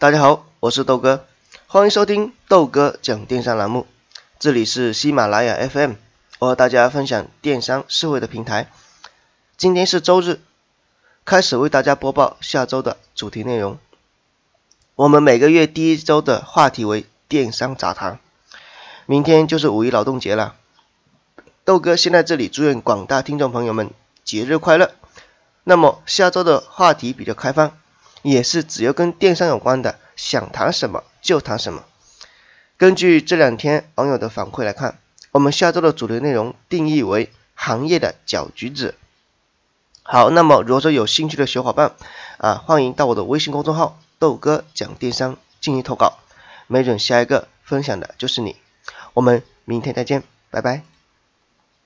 大家好，我是豆哥，欢迎收听豆哥讲电商栏目。这里是喜马拉雅 FM，我和大家分享电商社会的平台。今天是周日，开始为大家播报下周的主题内容。我们每个月第一周的话题为电商杂谈。明天就是五一劳动节了，豆哥先在这里祝愿广大听众朋友们节日快乐。那么下周的话题比较开放，也是只要跟电商有关的，想谈什么就谈什么。根据这两天网友的反馈来看，我们下周的主题内容定义为行业的搅局子。好，那么如果说有兴趣的小伙伴啊，欢迎到我的微信公众号豆哥讲电商进行投稿，没准下一个分享的就是你。我们明天再见，拜拜。